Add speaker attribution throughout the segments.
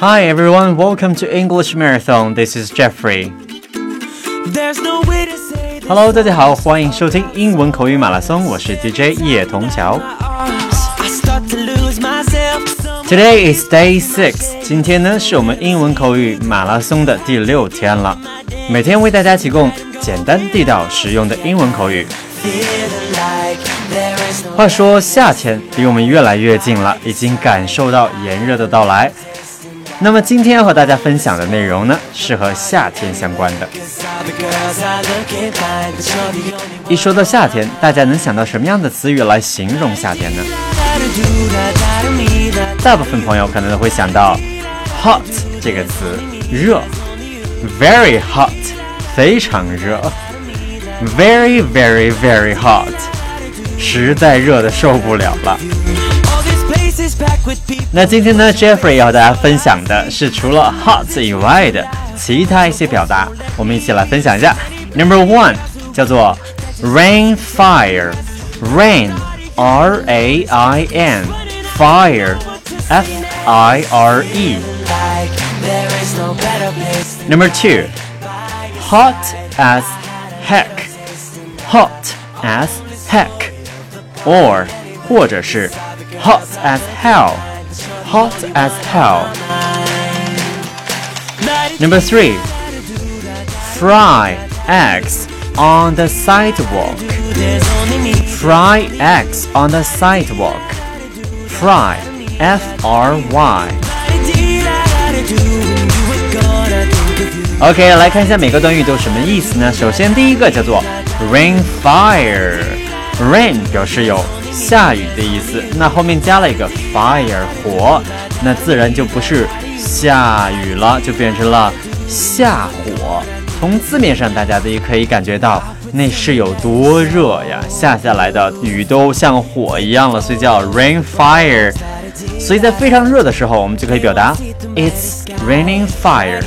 Speaker 1: Hi everyone, welcome to English Marathon. This is Jeffrey. Hello，大家好，欢迎收听英文口语马拉松，我是 DJ 叶童桥。Today is day six，今天呢是我们英文口语马拉松的第六天了，每天为大家提供简单地道实用的英文口语。话说夏天离我们越来越近了，已经感受到炎热的到来。那么今天要和大家分享的内容呢，是和夏天相关的。一说到夏天，大家能想到什么样的词语来形容夏天呢？大部分朋友可能都会想到 hot 这个词，热，very hot，非常热，very very very hot，实在热的受不了了。那今天呢，Jeffrey 要和大家分享的是除了 hot 以外的其他一些表达，我们一起来分享一下。Number one 叫做 rain fire rain R A I N fire F I R E Number two hot as heck hot as heck or 或者是 hot as hell hot as hell Number three fry eggs on the sidewalk. Fry eggs on the sidewalk. Fry, F R Y. OK，来看一下每个短语都什么意思呢？首先，第一个叫做 rain fire。rain 表示有 下雨的意思，那后面加了一个 fire 火，那自然就不是下雨了，就变成了下火。从字面上，大家都可以感觉到那是有多热呀！下下来的雨都像火一样了，所以叫 rain fire。所以在非常热的时候，我们就可以表达 It's raining fire。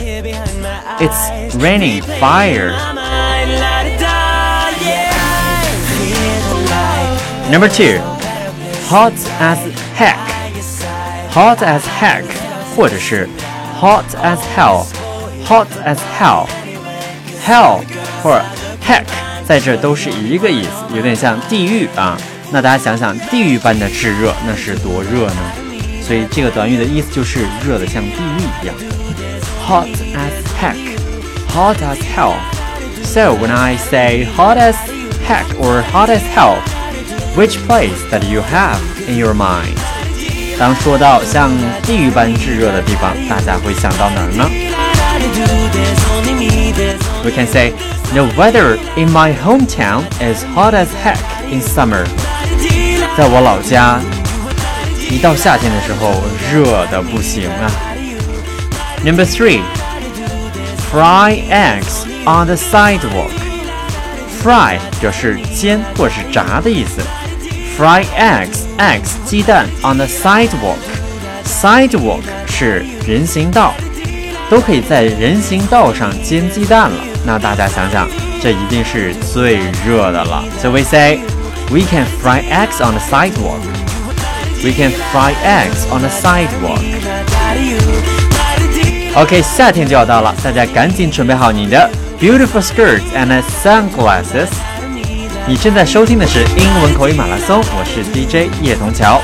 Speaker 1: It's raining fire。Number two, hot as heck. Hot as heck，或者是 hot as hell。Hot as hell。Hell 或者 heck 在这都是一个意思，有点像地狱啊。那大家想想，地狱般的炙热，那是多热呢？所以这个短语的意思就是热的像地狱一样。Hot as heck, hot as hell. So when I say hot as heck or hot as hell, which place that you have in your mind? 当说到像地狱般炙热的地方，大家会想到哪儿呢？we can say, the weather in my hometown is hot as heck in summer. 在我老家，一到夏天的时候，热的不行啊。Number three, fry eggs on the sidewalk. Fry 表示煎或是炸的意思。 Fry eggs, eggs 鸡蛋 on the sidewalk. Sidewalk 是人行道。都可以在人行道上煎鸡蛋了。那大家想想，这一定是最热的了。So we say we can fry eggs on the sidewalk. We can fry eggs on the sidewalk. OK，夏天就要到了，大家赶紧准备好你的 beautiful skirts and sunglasses。 你正在收听的是英文口语马拉松，我是 DJ 叶童桥。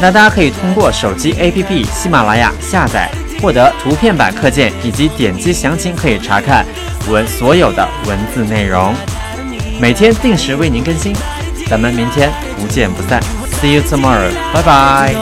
Speaker 1: 那大家可以通过手机 APP 喜马拉雅下载。获得图片版课件以及点击详情，可以查看文所有的文字内容。每天定时为您更新，咱们明天不见不散。See you tomorrow，拜拜。